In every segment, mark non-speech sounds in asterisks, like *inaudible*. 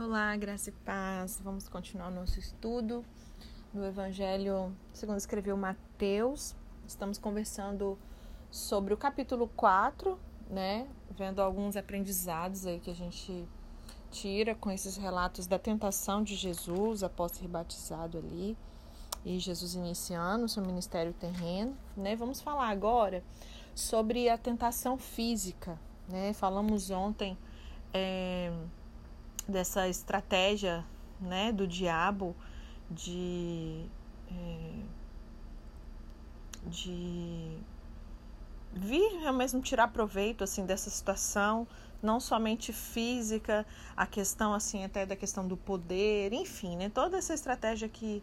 Olá, graça e paz. Vamos continuar nosso estudo no Evangelho segundo escreveu Mateus. Estamos conversando sobre o capítulo 4, né? Vendo alguns aprendizados aí que a gente tira com esses relatos da tentação de Jesus após ser batizado ali e Jesus iniciando seu ministério terreno, né? Vamos falar agora sobre a tentação física, né? Falamos ontem é, dessa estratégia né, do diabo de, é, de vir mesmo tirar proveito assim dessa situação não somente física a questão assim até da questão do poder enfim né toda essa estratégia que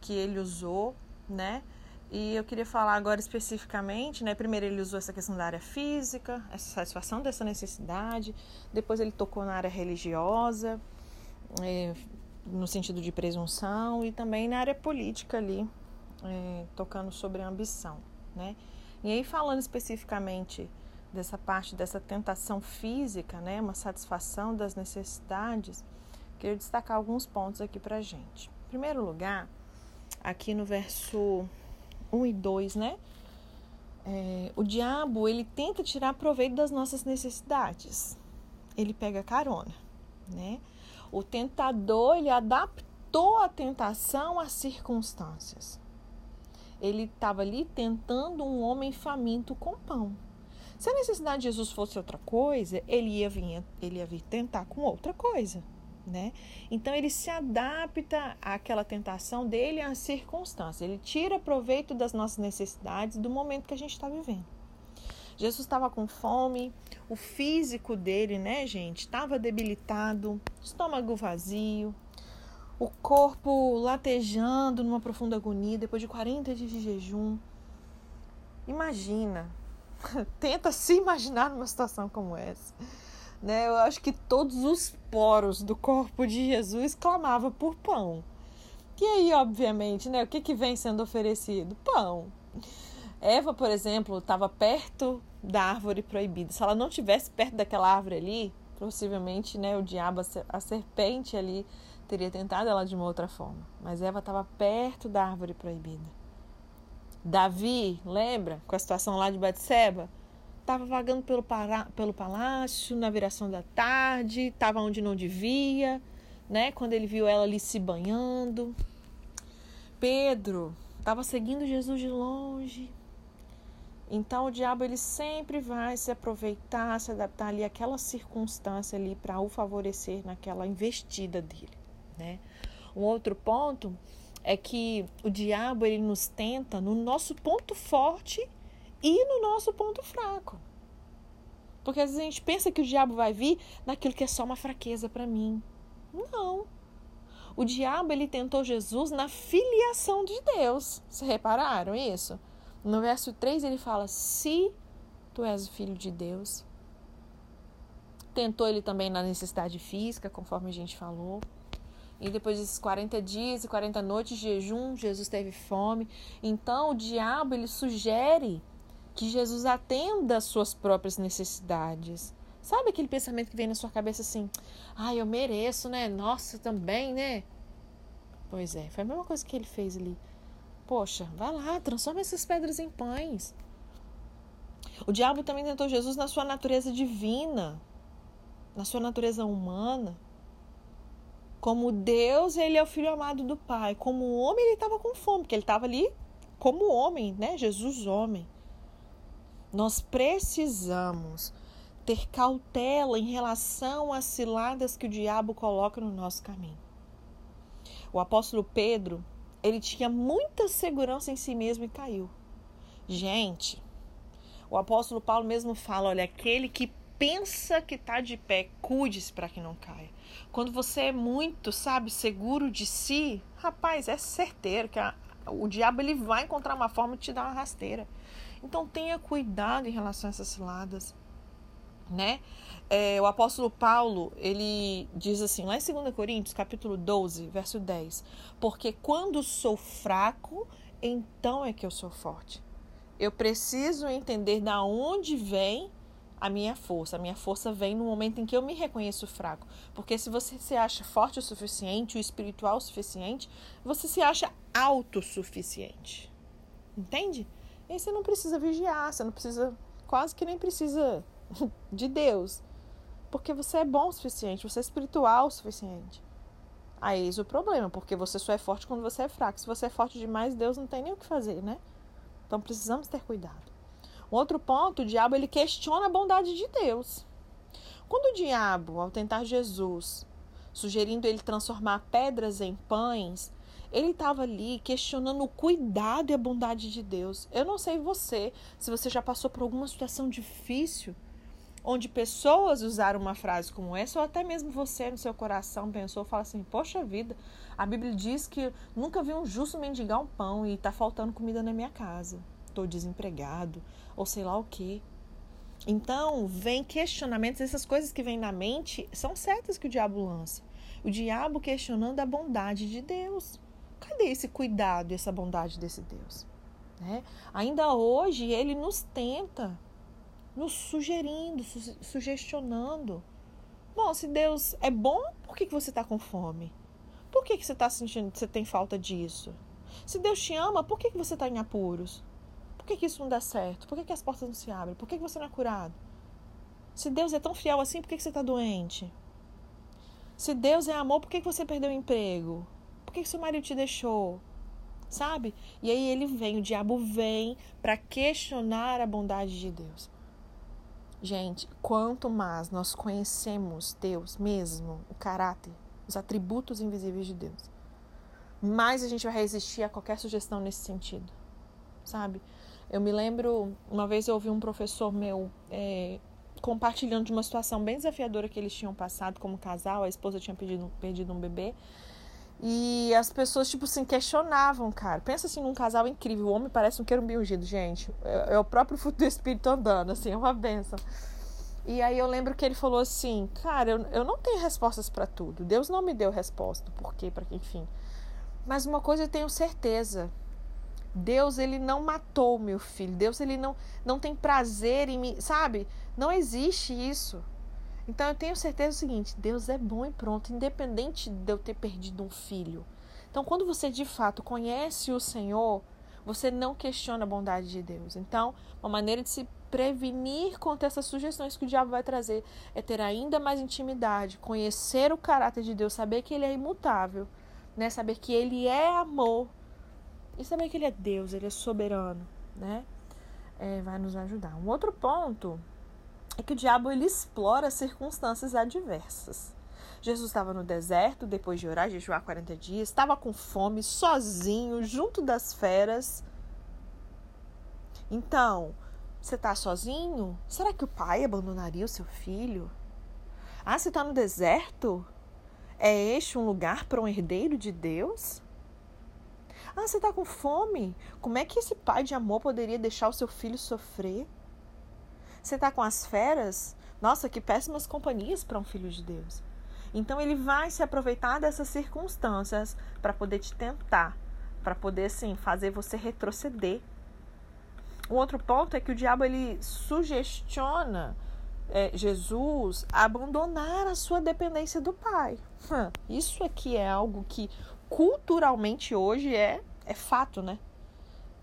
que ele usou né e eu queria falar agora especificamente, né? Primeiro ele usou essa questão da área física, essa satisfação dessa necessidade. Depois ele tocou na área religiosa, é, no sentido de presunção, e também na área política ali, é, tocando sobre a ambição, né? E aí falando especificamente dessa parte dessa tentação física, né? Uma satisfação das necessidades, queria destacar alguns pontos aqui para gente. Em primeiro lugar, aqui no verso 1 e 2, né? É, o diabo, ele tenta tirar proveito das nossas necessidades. Ele pega carona, né? O tentador, ele adaptou a tentação às circunstâncias. Ele estava ali tentando um homem faminto com pão. Se a necessidade de Jesus fosse outra coisa, ele ia vir, ele ia vir tentar com outra coisa né? Então ele se adapta àquela tentação dele às circunstâncias. Ele tira proveito das nossas necessidades do momento que a gente está vivendo. Jesus estava com fome, o físico dele, né, gente, estava debilitado, estômago vazio, o corpo latejando numa profunda agonia depois de 40 dias de jejum. Imagina, *laughs* tenta se imaginar numa situação como essa né? Eu acho que todos os poros do corpo de Jesus clamavam por pão. E aí, obviamente, né? O que, que vem sendo oferecido? Pão. Eva, por exemplo, estava perto da árvore proibida. Se ela não tivesse perto daquela árvore ali, possivelmente, né, o diabo, a serpente ali, teria tentado ela de uma outra forma. Mas Eva estava perto da árvore proibida. Davi, lembra? Com a situação lá de Batseba? Estava vagando pelo, para, pelo palácio na viração da tarde, estava onde não devia, né? Quando ele viu ela ali se banhando. Pedro estava seguindo Jesus de longe. Então o diabo ele sempre vai se aproveitar, se adaptar ali àquela circunstância ali para o favorecer naquela investida dele, né? Um outro ponto é que o diabo ele nos tenta no nosso ponto forte e no nosso ponto fraco. Porque às vezes a gente pensa que o diabo vai vir naquilo que é só uma fraqueza para mim. Não. O diabo ele tentou Jesus na filiação de Deus. Vocês repararam isso? No verso 3 ele fala: Se tu és o filho de Deus. Tentou ele também na necessidade física, conforme a gente falou. E depois desses 40 dias e 40 noites de jejum, Jesus teve fome. Então o diabo ele sugere que Jesus atenda às suas próprias necessidades. Sabe aquele pensamento que vem na sua cabeça assim: ah, eu mereço, né? Nossa, também, né? Pois é, foi a mesma coisa que ele fez ali. Poxa, vai lá, transforma essas pedras em pães. O diabo também tentou Jesus na sua natureza divina, na sua natureza humana. Como Deus, ele é o filho amado do Pai. Como homem, ele estava com fome, porque ele estava ali como homem, né? Jesus, homem. Nós precisamos ter cautela em relação às ciladas que o diabo coloca no nosso caminho. O apóstolo Pedro, ele tinha muita segurança em si mesmo e caiu. Gente, o apóstolo Paulo mesmo fala: olha, aquele que pensa que está de pé, cuide-se para que não caia. Quando você é muito, sabe, seguro de si, rapaz, é certeiro que a, o diabo ele vai encontrar uma forma de te dar uma rasteira. Então tenha cuidado em relação a essas ciladas, né? É, o apóstolo Paulo, ele diz assim, lá em 2 Coríntios, capítulo 12, verso 10, porque quando sou fraco, então é que eu sou forte. Eu preciso entender da onde vem a minha força. A minha força vem no momento em que eu me reconheço fraco. Porque se você se acha forte o suficiente, o espiritual o suficiente, você se acha autossuficiente. Entende? E aí você não precisa vigiar, você não precisa, quase que nem precisa *laughs* de Deus. Porque você é bom o suficiente, você é espiritual o suficiente. Aí eis o problema, porque você só é forte quando você é fraco. Se você é forte demais, Deus não tem nem o que fazer, né? Então precisamos ter cuidado. Um outro ponto, o diabo ele questiona a bondade de Deus. Quando o diabo, ao tentar Jesus, sugerindo ele transformar pedras em pães, ele estava ali questionando o cuidado e a bondade de Deus. Eu não sei você, se você já passou por alguma situação difícil, onde pessoas usaram uma frase como essa, ou até mesmo você no seu coração pensou, fala assim: Poxa vida, a Bíblia diz que nunca vi um justo mendigar um pão e está faltando comida na minha casa. Estou desempregado, ou sei lá o que. Então, vem questionamentos, essas coisas que vêm na mente são certas que o diabo lança. O diabo questionando a bondade de Deus. Cadê esse cuidado essa bondade desse Deus? Né? Ainda hoje ele nos tenta nos sugerindo, su sugestionando. Bom, se Deus é bom, por que, que você está com fome? Por que, que você está sentindo que você tem falta disso? Se Deus te ama, por que, que você está em apuros? Por que, que isso não dá certo? Por que, que as portas não se abrem? Por que, que você não é curado? Se Deus é tão fiel assim, por que, que você está doente? Se Deus é amor, por que, que você perdeu o emprego? Que seu marido te deixou? Sabe? E aí ele vem, o diabo vem para questionar a bondade de Deus. Gente, quanto mais nós conhecemos Deus mesmo, o caráter, os atributos invisíveis de Deus, mais a gente vai resistir a qualquer sugestão nesse sentido, sabe? Eu me lembro, uma vez eu ouvi um professor meu é, compartilhando de uma situação bem desafiadora que eles tinham passado como casal, a esposa tinha perdido, perdido um bebê, e as pessoas, tipo assim, questionavam, cara. Pensa assim num casal incrível. O homem parece um querubim ungido, gente. É, é o próprio *laughs* fruto do Espírito andando, assim, é uma benção. E aí eu lembro que ele falou assim, cara, eu, eu não tenho respostas para tudo. Deus não me deu resposta. Por quê? Para enfim. Mas uma coisa eu tenho certeza. Deus, ele não matou meu filho. Deus, ele não, não tem prazer em mim. Sabe? Não existe isso. Então eu tenho certeza do seguinte: Deus é bom e pronto, independente de eu ter perdido um filho. Então, quando você de fato conhece o Senhor, você não questiona a bondade de Deus. Então, uma maneira de se prevenir contra essas sugestões que o diabo vai trazer é ter ainda mais intimidade, conhecer o caráter de Deus, saber que ele é imutável, né? Saber que ele é amor e saber que ele é Deus, ele é soberano, né? É, vai nos ajudar. Um outro ponto é que o diabo ele explora circunstâncias adversas. Jesus estava no deserto, depois de orar, jejuar 40 dias, estava com fome, sozinho, junto das feras. Então, você está sozinho? Será que o pai abandonaria o seu filho? Ah, você está no deserto? É este um lugar para um herdeiro de Deus? Ah, você está com fome? Como é que esse pai de amor poderia deixar o seu filho sofrer? Você está com as feras? Nossa, que péssimas companhias para um filho de Deus. Então ele vai se aproveitar dessas circunstâncias para poder te tentar, para poder assim fazer você retroceder. O outro ponto é que o diabo ele sugestiona é, Jesus a abandonar a sua dependência do Pai. Isso aqui é algo que culturalmente hoje é, é fato, né?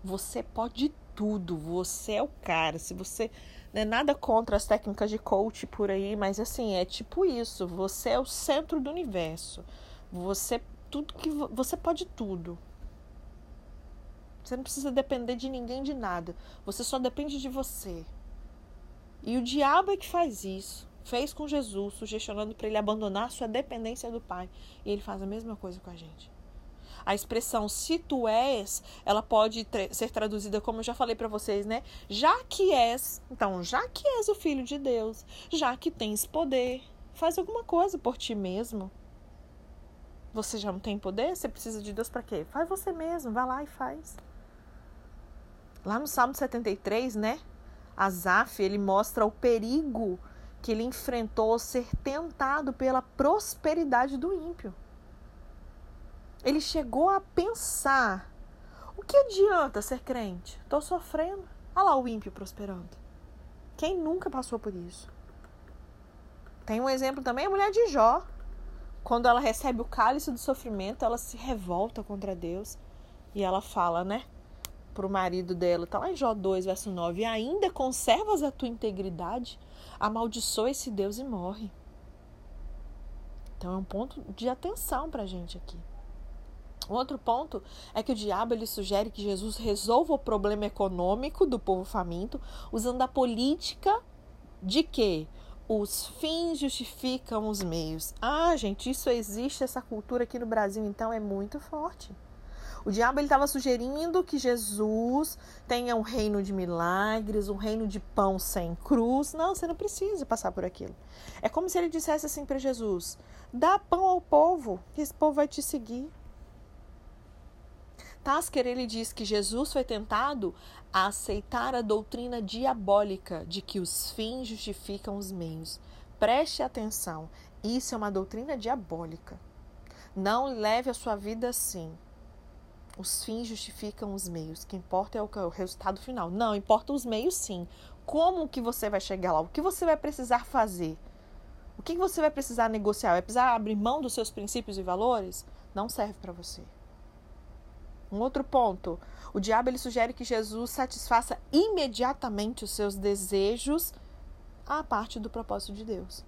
Você pode tudo, você é o cara. Se você é nada contra as técnicas de coach por aí, mas assim, é tipo isso. Você é o centro do universo. Você tudo que você pode tudo. Você não precisa depender de ninguém de nada. Você só depende de você. E o diabo é que faz isso. Fez com Jesus, sugestionando para ele abandonar sua dependência do Pai. E ele faz a mesma coisa com a gente. A expressão se tu és, ela pode ser traduzida como eu já falei para vocês, né? Já que és, então, já que és o filho de Deus, já que tens poder, faz alguma coisa por ti mesmo. Você já não tem poder? Você precisa de Deus para quê? Faz você mesmo, vai lá e faz. Lá no Salmo 73, né? Asaf, ele mostra o perigo que ele enfrentou ser tentado pela prosperidade do ímpio ele chegou a pensar: o que adianta ser crente? Estou sofrendo. Olha lá o ímpio prosperando. Quem nunca passou por isso? Tem um exemplo também, a mulher de Jó. Quando ela recebe o cálice do sofrimento, ela se revolta contra Deus. E ela fala, né? Pro marido dela, tá lá em Jó 2, verso 9: E ainda conservas a tua integridade, amaldiçoa esse Deus e morre. Então é um ponto de atenção pra gente aqui. Outro ponto é que o diabo ele sugere que Jesus resolva o problema econômico do povo faminto usando a política de que os fins justificam os meios. Ah, gente, isso existe essa cultura aqui no Brasil, então é muito forte. O diabo estava sugerindo que Jesus tenha um reino de milagres, um reino de pão sem cruz. Não, você não precisa passar por aquilo. É como se ele dissesse assim para Jesus: dá pão ao povo, que esse povo vai te seguir. Tasker ele diz que Jesus foi tentado a aceitar a doutrina diabólica de que os fins justificam os meios. Preste atenção, isso é uma doutrina diabólica. Não leve a sua vida assim. Os fins justificam os meios. O que importa é o, o resultado final. Não, importa os meios sim. Como que você vai chegar lá? O que você vai precisar fazer? O que você vai precisar negociar? Vai precisar abrir mão dos seus princípios e valores? Não serve para você. Um outro ponto, o diabo ele sugere que Jesus satisfaça imediatamente os seus desejos à parte do propósito de Deus.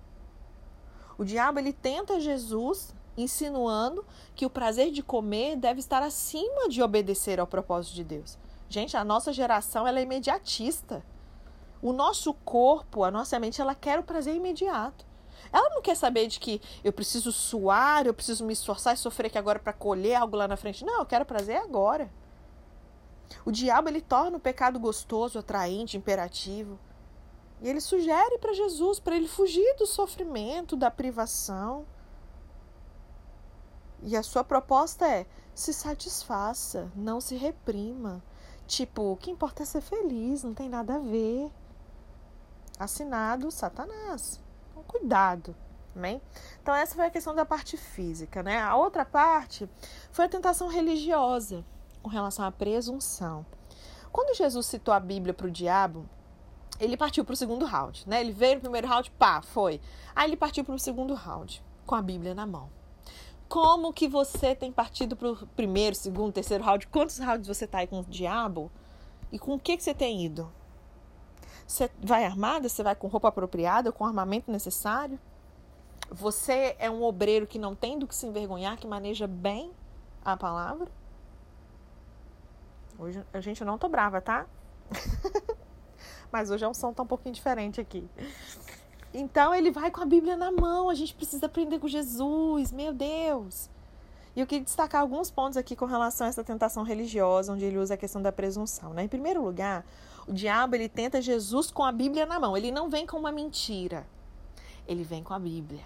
O diabo ele tenta Jesus insinuando que o prazer de comer deve estar acima de obedecer ao propósito de Deus. Gente, a nossa geração ela é imediatista. O nosso corpo, a nossa mente, ela quer o prazer imediato. Ela não quer saber de que eu preciso suar, eu preciso me esforçar e sofrer aqui agora para colher algo lá na frente. Não, eu quero prazer agora. O diabo ele torna o pecado gostoso, atraente, imperativo. E ele sugere para Jesus para ele fugir do sofrimento, da privação. E a sua proposta é: se satisfaça, não se reprima. Tipo, o que importa é ser feliz, não tem nada a ver. Assinado Satanás cuidado. Amém? Então, essa foi a questão da parte física, né? A outra parte foi a tentação religiosa com relação à presunção. Quando Jesus citou a Bíblia para o diabo, ele partiu para o segundo round, né? Ele veio no primeiro round, pá, foi. Aí ele partiu para o segundo round, com a Bíblia na mão. Como que você tem partido para o primeiro, segundo, terceiro round? Quantos rounds você está aí com o diabo? E com o que, que você tem ido? Você vai armada? Você vai com roupa apropriada, com armamento necessário? Você é um obreiro que não tem do que se envergonhar, que maneja bem a palavra? Hoje, a gente não tô brava, tá? *laughs* Mas hoje é um som tão um pouquinho diferente aqui. Então ele vai com a Bíblia na mão. A gente precisa aprender com Jesus, meu Deus. E eu queria destacar alguns pontos aqui com relação a essa tentação religiosa, onde ele usa a questão da presunção. Né? Em primeiro lugar, o diabo ele tenta Jesus com a Bíblia na mão. Ele não vem com uma mentira. Ele vem com a Bíblia.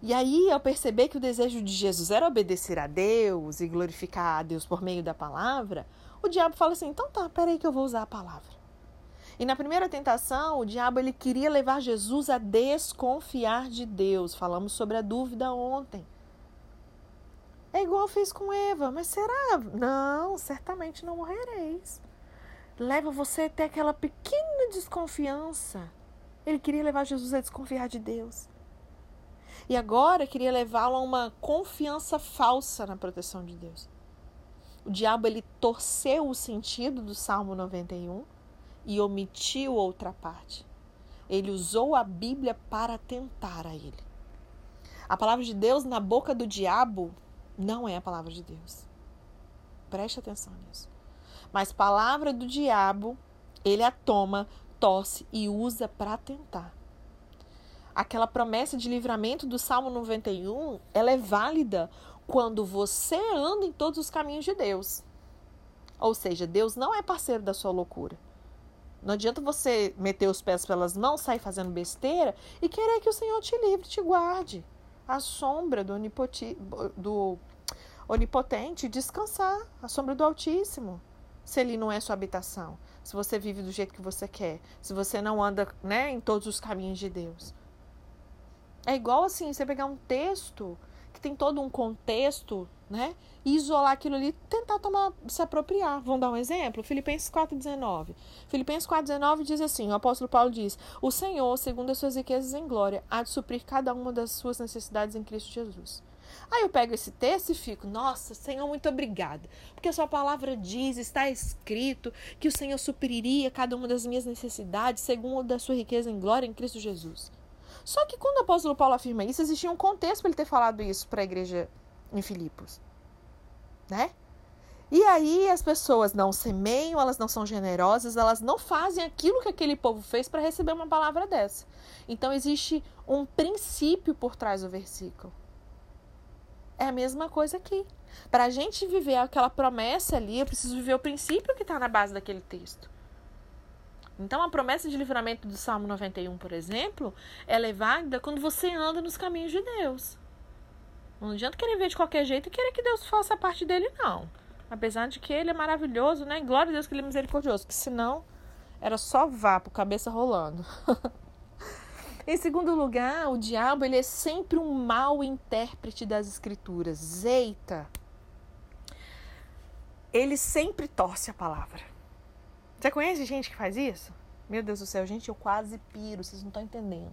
E aí, ao perceber que o desejo de Jesus era obedecer a Deus e glorificar a Deus por meio da palavra, o diabo fala assim: então tá, peraí que eu vou usar a palavra. E na primeira tentação, o diabo ele queria levar Jesus a desconfiar de Deus. Falamos sobre a dúvida ontem. É igual fez com Eva, mas será? Não, certamente não morrereis leva você a ter aquela pequena desconfiança. Ele queria levar Jesus a desconfiar de Deus. E agora queria levá-lo a uma confiança falsa na proteção de Deus. O diabo ele torceu o sentido do Salmo 91 e omitiu outra parte. Ele usou a Bíblia para tentar a ele. A palavra de Deus na boca do diabo não é a palavra de Deus. Preste atenção nisso. Mas palavra do diabo, ele a toma, tosse e usa para tentar. Aquela promessa de livramento do Salmo 91, ela é válida quando você anda em todos os caminhos de Deus. Ou seja, Deus não é parceiro da sua loucura. Não adianta você meter os pés pelas mãos, sair fazendo besteira e querer que o Senhor te livre, te guarde. A sombra do, onipoti, do onipotente, descansar. A sombra do Altíssimo se ele não é sua habitação, se você vive do jeito que você quer, se você não anda né, em todos os caminhos de Deus. É igual assim, você pegar um texto que tem todo um contexto né? E isolar aquilo ali, tentar tomar, se apropriar. Vamos dar um exemplo? Filipenses 4,19. Filipenses 4,19 diz assim: o apóstolo Paulo diz: O Senhor, segundo as suas riquezas em glória, há de suprir cada uma das suas necessidades em Cristo Jesus. Aí eu pego esse texto e fico, nossa, Senhor, muito obrigada. Porque a sua palavra diz, está escrito, que o Senhor supriria cada uma das minhas necessidades, segundo a sua riqueza em glória em Cristo Jesus. Só que quando o apóstolo Paulo afirma isso, existia um contexto para ele ter falado isso para a igreja em Filipos. Né? E aí as pessoas não semeiam, elas não são generosas, elas não fazem aquilo que aquele povo fez para receber uma palavra dessa. Então existe um princípio por trás do versículo. É a mesma coisa aqui. Para a gente viver aquela promessa ali, eu preciso viver o princípio que está na base daquele texto. Então, a promessa de livramento do Salmo 91, por exemplo, ela é válida quando você anda nos caminhos de Deus. Não adianta querer ver de qualquer jeito e querer que Deus faça parte dele, não. Apesar de que ele é maravilhoso, né? Glória a Deus que ele é misericordioso. Que senão era só vapo, cabeça rolando. *laughs* em segundo lugar, o diabo ele é sempre um mau intérprete das escrituras. Eita! Ele sempre torce a palavra. Você conhece gente que faz isso? Meu Deus do céu, gente, eu quase piro, vocês não estão entendendo.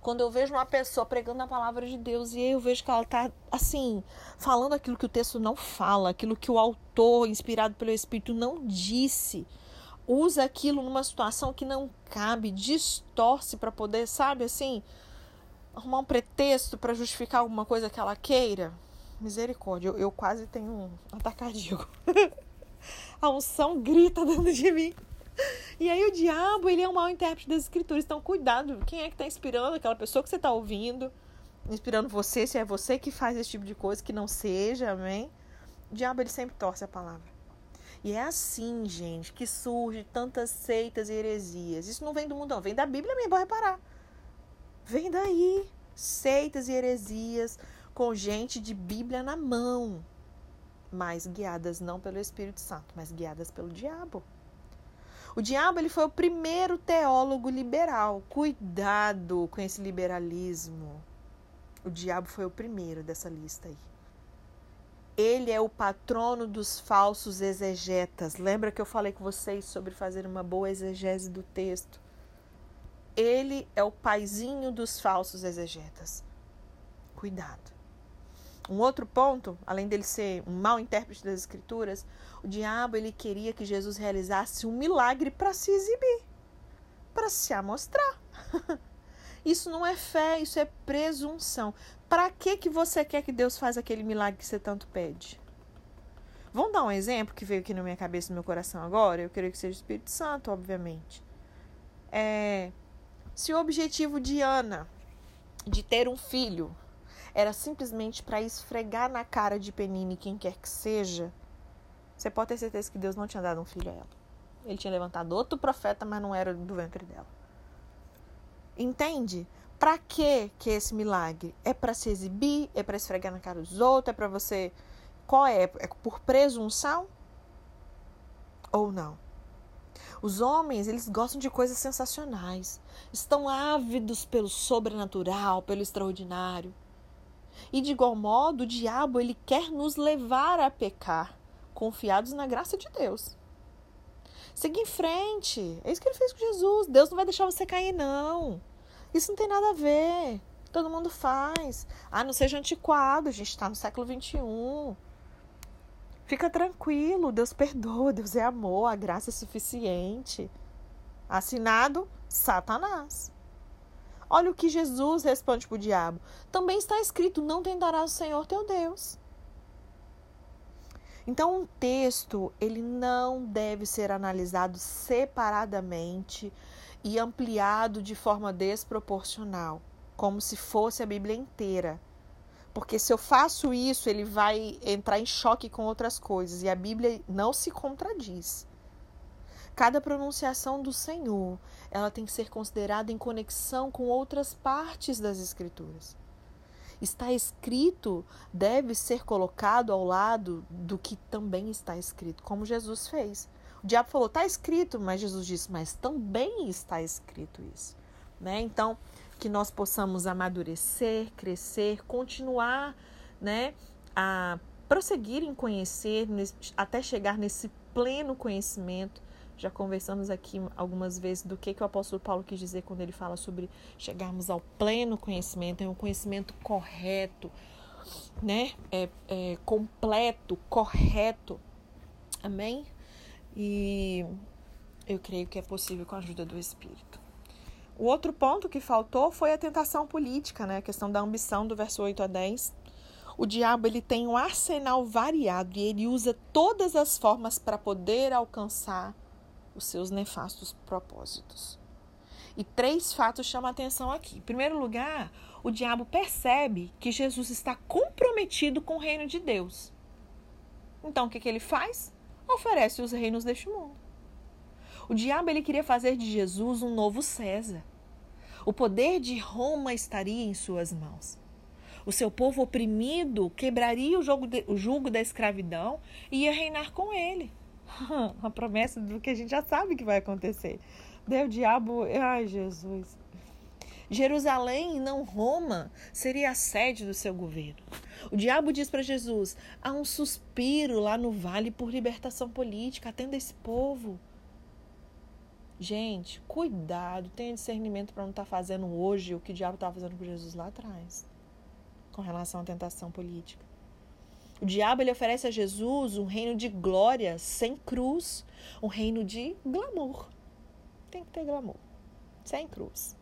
Quando eu vejo uma pessoa pregando a palavra de Deus e eu vejo que ela está, assim, falando aquilo que o texto não fala, aquilo que o autor, inspirado pelo Espírito, não disse, usa aquilo numa situação que não cabe, distorce para poder, sabe, assim, arrumar um pretexto para justificar alguma coisa que ela queira. Misericórdia, eu, eu quase tenho um ataque cardíaco. *laughs* a unção grita dentro de mim. E aí o diabo, ele é um mau intérprete das escrituras. Então, cuidado. Quem é que está inspirando aquela pessoa que você está ouvindo? Inspirando você, se é você que faz esse tipo de coisa, que não seja, amém? O diabo, ele sempre torce a palavra. E é assim, gente, que surge tantas seitas e heresias. Isso não vem do mundo, não. Vem da Bíblia mesmo, pode reparar. Vem daí. Seitas e heresias com gente de Bíblia na mão. Mas guiadas não pelo Espírito Santo, mas guiadas pelo diabo. O diabo ele foi o primeiro teólogo liberal. Cuidado com esse liberalismo. O diabo foi o primeiro dessa lista aí. Ele é o patrono dos falsos exegetas. Lembra que eu falei com vocês sobre fazer uma boa exegese do texto? Ele é o paizinho dos falsos exegetas. Cuidado. Um outro ponto, além dele ser um mau intérprete das escrituras, o diabo ele queria que Jesus realizasse um milagre para se exibir, para se amostrar. *laughs* Isso não é fé, isso é presunção. Para que que você quer que Deus faça aquele milagre que você tanto pede? Vamos dar um exemplo que veio aqui na minha cabeça no meu coração agora? Eu creio que seja o Espírito Santo, obviamente. É, se o objetivo de Ana de ter um filho era simplesmente para esfregar na cara de Penine quem quer que seja, você pode ter certeza que Deus não tinha dado um filho a ela. Ele tinha levantado outro profeta, mas não era do ventre dela. Entende? Para que que esse milagre? É para se exibir? É para esfregar na cara dos outros? É para você qual é? É por presunção? Ou não? Os homens, eles gostam de coisas sensacionais. Estão ávidos pelo sobrenatural, pelo extraordinário. E de igual modo, o diabo ele quer nos levar a pecar, confiados na graça de Deus. Seguir em frente. É isso que ele fez com Jesus. Deus não vai deixar você cair, não. Isso não tem nada a ver. Todo mundo faz. Ah, não seja antiquado. A gente está no século XXI. Fica tranquilo. Deus perdoa. Deus é amor. A graça é suficiente. Assinado Satanás. Olha o que Jesus responde para o diabo. Também está escrito: não tentarás o Senhor teu Deus. Então, um texto ele não deve ser analisado separadamente e ampliado de forma desproporcional, como se fosse a Bíblia inteira. Porque se eu faço isso, ele vai entrar em choque com outras coisas e a Bíblia não se contradiz. Cada pronunciação do Senhor, ela tem que ser considerada em conexão com outras partes das escrituras. Está escrito deve ser colocado ao lado do que também está escrito, como Jesus fez. O diabo falou: "Está escrito", mas Jesus disse: "Mas também está escrito isso", né? Então, que nós possamos amadurecer, crescer, continuar, né, a prosseguir em conhecer até chegar nesse pleno conhecimento. Já conversamos aqui algumas vezes do que, que o apóstolo Paulo quis dizer quando ele fala sobre chegarmos ao pleno conhecimento, é um conhecimento correto, né? É, é completo, correto. Amém? E eu creio que é possível com a ajuda do Espírito. O outro ponto que faltou foi a tentação política, né? A questão da ambição do verso 8 a 10. O diabo ele tem um arsenal variado e ele usa todas as formas para poder alcançar os seus nefastos propósitos. E três fatos chamam a atenção aqui. Em primeiro lugar, o diabo percebe que Jesus está comprometido com o reino de Deus. Então, o que, que ele faz? Oferece os reinos deste mundo. O diabo ele queria fazer de Jesus um novo César. O poder de Roma estaria em suas mãos. O seu povo oprimido quebraria o, jogo de, o jugo da escravidão e ia reinar com ele. *laughs* a promessa do que a gente já sabe que vai acontecer. Deu o diabo, ai Jesus. Jerusalém, não Roma, seria a sede do seu governo. O diabo diz para Jesus: há um suspiro lá no vale por libertação política, atenda esse povo. Gente, cuidado, tenha discernimento para não estar tá fazendo hoje o que o diabo estava fazendo com Jesus lá atrás, com relação à tentação política. O diabo ele oferece a Jesus um reino de glória sem cruz, um reino de glamour. Tem que ter glamour, sem cruz.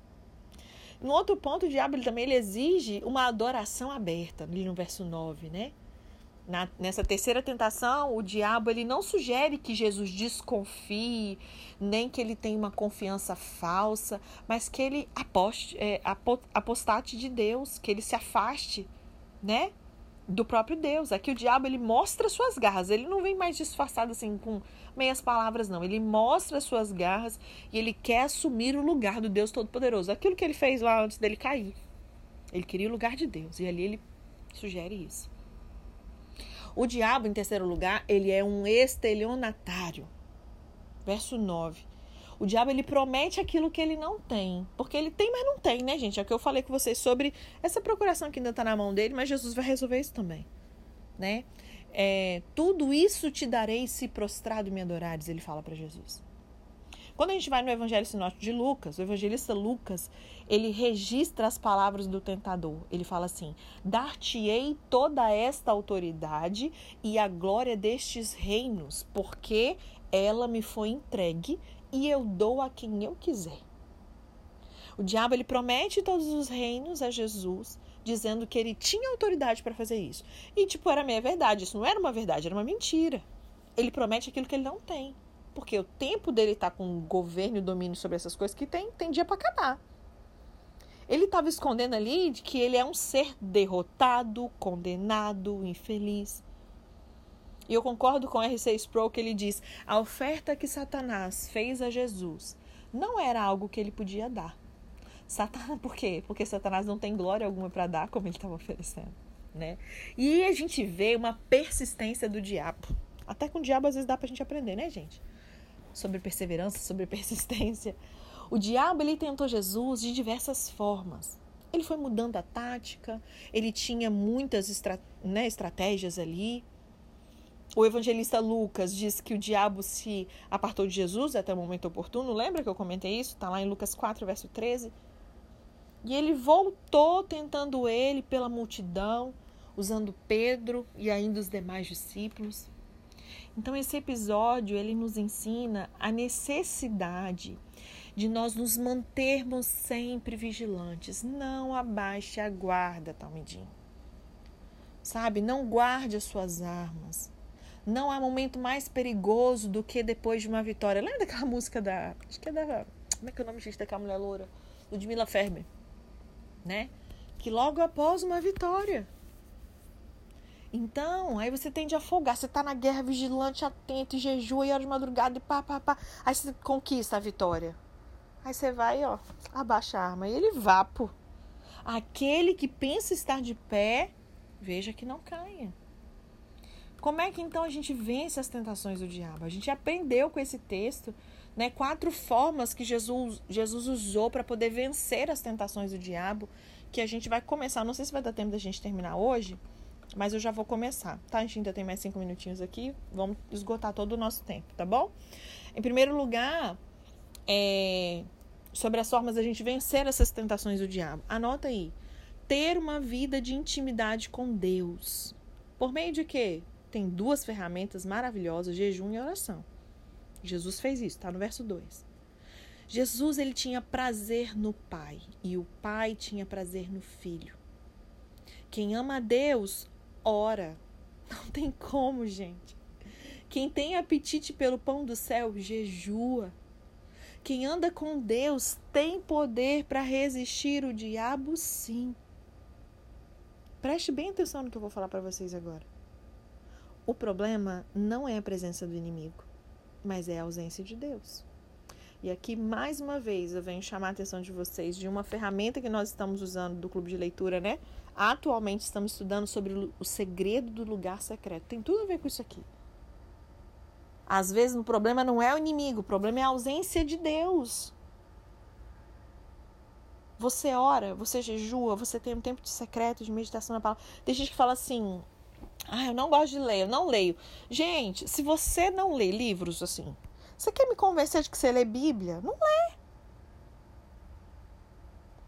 No outro ponto, o diabo ele também ele exige uma adoração aberta, no verso 9, né? Na, nessa terceira tentação, o diabo ele não sugere que Jesus desconfie, nem que ele tenha uma confiança falsa, mas que ele aposte, é, apostate de Deus, que ele se afaste, né? Do próprio Deus. Aqui o diabo ele mostra suas garras, ele não vem mais disfarçado assim com meias palavras, não. Ele mostra suas garras e ele quer assumir o lugar do Deus Todo-Poderoso. Aquilo que ele fez lá antes dele cair. Ele queria o lugar de Deus e ali ele sugere isso. O diabo, em terceiro lugar, ele é um estelionatário. Verso 9. O diabo ele promete aquilo que ele não tem. Porque ele tem, mas não tem, né, gente? É o que eu falei com vocês sobre essa procuração que ainda está na mão dele, mas Jesus vai resolver isso também. Né? É, tudo isso te darei se prostrado me adorares, ele fala para Jesus. Quando a gente vai no Evangelho Sinótico de Lucas, o evangelista Lucas, ele registra as palavras do tentador. Ele fala assim: Dar-te-ei toda esta autoridade e a glória destes reinos, porque ela me foi entregue e eu dou a quem eu quiser. O diabo ele promete todos os reinos a Jesus, dizendo que ele tinha autoridade para fazer isso. E tipo, era meia verdade, isso não era uma verdade, era uma mentira. Ele promete aquilo que ele não tem. Porque o tempo dele estar tá com governo e domínio sobre essas coisas que tem, tem dia para acabar. Ele estava escondendo ali de que ele é um ser derrotado, condenado, infeliz. E eu concordo com R.C. Sproul que ele diz: a oferta que Satanás fez a Jesus não era algo que ele podia dar. Satanás, *laughs* por quê? Porque Satanás não tem glória alguma para dar como ele estava oferecendo, né? E a gente vê uma persistência do diabo. Até com o diabo às vezes dá para a gente aprender, né, gente? sobre perseverança, sobre *laughs* persistência. O diabo ele tentou Jesus de diversas formas. Ele foi mudando a tática, ele tinha muitas estra né, estratégias ali. O evangelista Lucas diz que o diabo se apartou de Jesus até o momento oportuno. Lembra que eu comentei isso? Está lá em Lucas 4, verso 13. E ele voltou tentando ele pela multidão, usando Pedro e ainda os demais discípulos. Então esse episódio ele nos ensina a necessidade de nós nos mantermos sempre vigilantes. Não abaixe a guarda, Talmidim. Sabe? Não guarde as suas armas. Não há momento mais perigoso do que depois de uma vitória. Lembra daquela *laughs* música da. Acho que é da. Como é que é o nome, gente, daquela mulher loura? Ludmilla Ferber. Né? Que logo após uma vitória então, aí você tende a folgar. Você tá na guerra vigilante, atento, e jejua, e hora de madrugada, e pá, pá, pá. Aí você conquista a vitória. Aí você vai, ó, abaixa a arma. E ele vapo. Aquele que pensa estar de pé, veja que não caia. Como é que então a gente vence as tentações do diabo? A gente aprendeu com esse texto, né, quatro formas que Jesus, Jesus usou para poder vencer as tentações do diabo, que a gente vai começar, não sei se vai dar tempo da gente terminar hoje, Mas eu já vou começar, tá? A gente ainda tem mais cinco minutinhos aqui. Vamos esgotar todo o nosso tempo, tá bom? Em primeiro lugar, é, sobre as formas da gente vencer essas tentações do diabo. Anota aí. Ter uma vida de intimidade com Deus. Por meio de quê? Tem duas ferramentas maravilhosas, jejum e oração. Jesus fez isso, tá no verso 2. Jesus ele tinha prazer no Pai e o Pai tinha prazer no Filho. Quem ama a Deus, ora. Não tem como, gente. Quem tem apetite pelo pão do céu, jejua. Quem anda com Deus tem poder para resistir o diabo, sim. Preste bem atenção no que eu vou falar para vocês agora. O problema não é a presença do inimigo, mas é a ausência de Deus. E aqui, mais uma vez, eu venho chamar a atenção de vocês de uma ferramenta que nós estamos usando do clube de leitura, né? Atualmente estamos estudando sobre o segredo do lugar secreto. Tem tudo a ver com isso aqui. Às vezes o problema não é o inimigo, o problema é a ausência de Deus. Você ora, você jejua, você tem um tempo de secreto, de meditação na palavra. Tem gente que fala assim: ah, eu não gosto de ler, eu não leio. Gente, se você não lê livros assim, você quer me convencer de que você lê Bíblia? Não lê.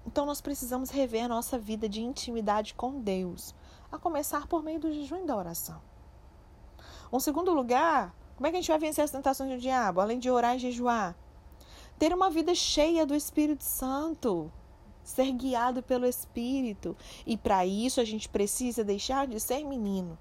Então nós precisamos rever a nossa vida de intimidade com Deus, a começar por meio do jejum e da oração. Um segundo lugar, como é que a gente vai vencer as tentações do diabo, além de orar e jejuar? Ter uma vida cheia do Espírito Santo, ser guiado pelo Espírito. E para isso a gente precisa deixar de ser menino.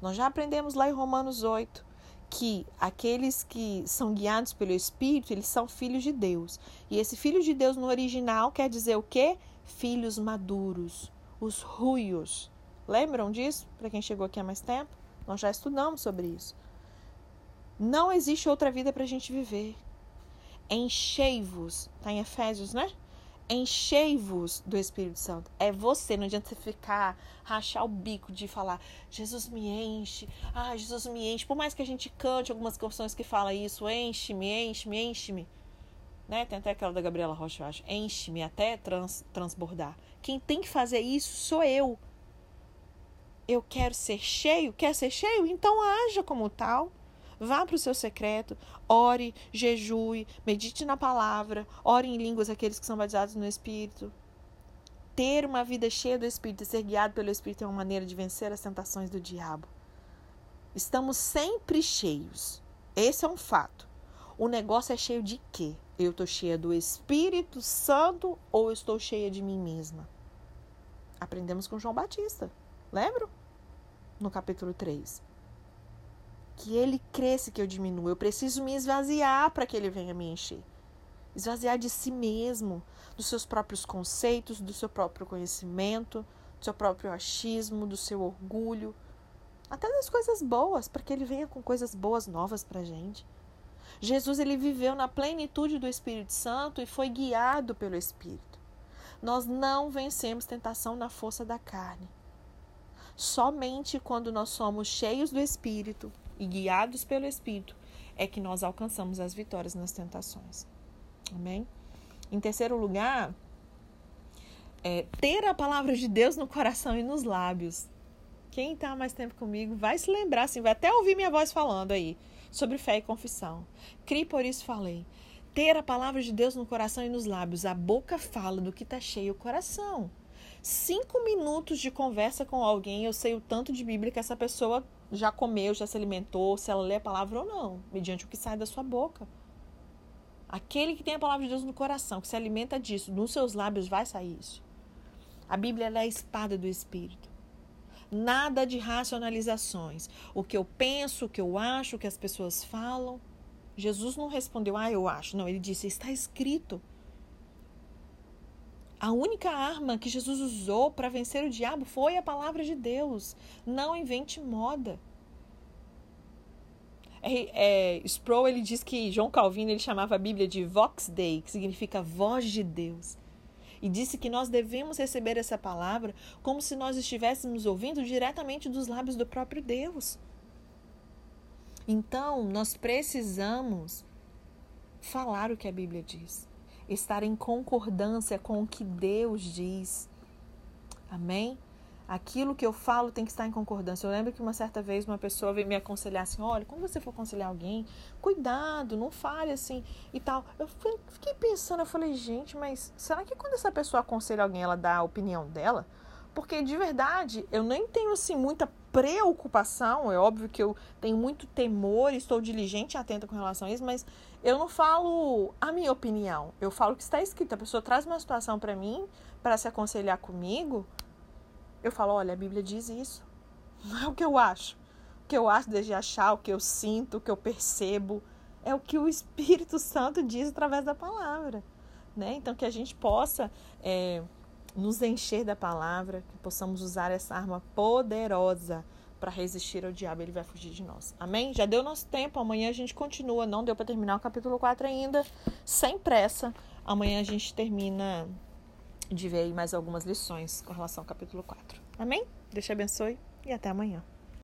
Nós já aprendemos lá em Romanos 8 que aqueles que são guiados pelo Espírito, eles são filhos de Deus. E esse filho de Deus no original quer dizer o quê? Filhos maduros, os ruios. Lembram disso? Para quem chegou aqui há mais tempo? Nós já estudamos sobre isso. Não existe outra vida para a gente viver. Enchei-vos, está em Efésios, né? Enchei-vos do Espírito Santo. É você, não adianta você ficar, rachar o bico de falar, Jesus me enche, ah, Jesus me enche. Por mais que a gente cante algumas canções que fala isso, enche-me, enche-me, enche-me. Né? Tem até aquela da Gabriela Rocha, eu acho. Enche-me até trans, transbordar. Quem tem que fazer isso sou eu. Eu quero ser cheio, quer ser cheio? Então haja como tal. Vá para o seu secreto, ore, jejue, medite na palavra, ore em línguas aqueles que são batizados no Espírito. Ter uma vida cheia do Espírito e ser guiado pelo Espírito é uma maneira de vencer as tentações do diabo. Estamos sempre cheios. Esse é um fato. O negócio é cheio de quê? Eu estou cheia do Espírito Santo ou estou cheia de mim mesma? Aprendemos com João Batista. Lembra? No capítulo 3 que ele cresça que eu diminua. Eu preciso me esvaziar para que ele venha me encher. Esvaziar de si mesmo, dos seus próprios conceitos, do seu próprio conhecimento, do seu próprio achismo, do seu orgulho, até das coisas boas, para que ele venha com coisas boas novas para a gente. Jesus ele viveu na plenitude do Espírito Santo e foi guiado pelo Espírito. Nós não vencemos tentação na força da carne. Somente quando nós somos cheios do Espírito, e guiados pelo Espírito é que nós alcançamos as vitórias nas tentações. Amém? Em terceiro lugar, é ter a palavra de Deus no coração e nos lábios. Quem está mais tempo comigo vai se lembrar, assim, vai até ouvir minha voz falando aí sobre fé e confissão. Crie por isso falei. Ter a palavra de Deus no coração e nos lábios. A boca fala do que está cheio o coração. Cinco minutos de conversa com alguém, eu sei o tanto de Bíblia que essa pessoa já comeu, já se alimentou, se ela lê a palavra ou não, mediante o que sai da sua boca. Aquele que tem a palavra de Deus no coração, que se alimenta disso, nos seus lábios vai sair isso. A Bíblia é a espada do Espírito. Nada de racionalizações. O que eu penso, o que eu acho, o que as pessoas falam. Jesus não respondeu, ah, eu acho. Não, ele disse, está escrito. A única arma que Jesus usou para vencer o diabo foi a palavra de Deus. Não invente moda. É, é, Sproul ele diz que João Calvino ele chamava a Bíblia de Vox Dei, que significa voz de Deus. E disse que nós devemos receber essa palavra como se nós estivéssemos ouvindo diretamente dos lábios do próprio Deus. Então, nós precisamos falar o que a Bíblia diz estar em concordância com o que Deus diz. Amém? Aquilo que eu falo tem que estar em concordância. Eu lembro que uma certa vez uma pessoa veio me aconselhar assim: olha, quando você for aconselhar alguém, cuidado, não fale assim e tal. Eu fiquei pensando, eu falei, gente, mas será que quando essa pessoa aconselha alguém, ela dá a opinião dela? Porque de verdade, eu nem tenho assim muita preocupação. É óbvio que eu tenho muito temor, estou diligente e atenta com relação a isso, mas eu não falo a minha opinião. Eu falo o que está escrito. A pessoa traz uma situação para mim, para se aconselhar comigo eu falo, olha, a Bíblia diz isso. *laughs* Não é o que eu acho. O que eu acho desde achar, o que eu sinto, o que eu percebo. É o que o Espírito *laughs* Santo diz através da palavra. Né? Então, que a gente possa é, nos encher da palavra, que possamos usar essa arma poderosa para resistir ao diabo, ele vai fugir de nós. Amém? Já deu nosso tempo, amanhã a gente continua. Não deu para terminar o capítulo 4 ainda, sem pressa. Amanhã a gente termina de ver aí mais algumas lições com relação ao capítulo 4. Amém? Deus te abençoe e até amanhã.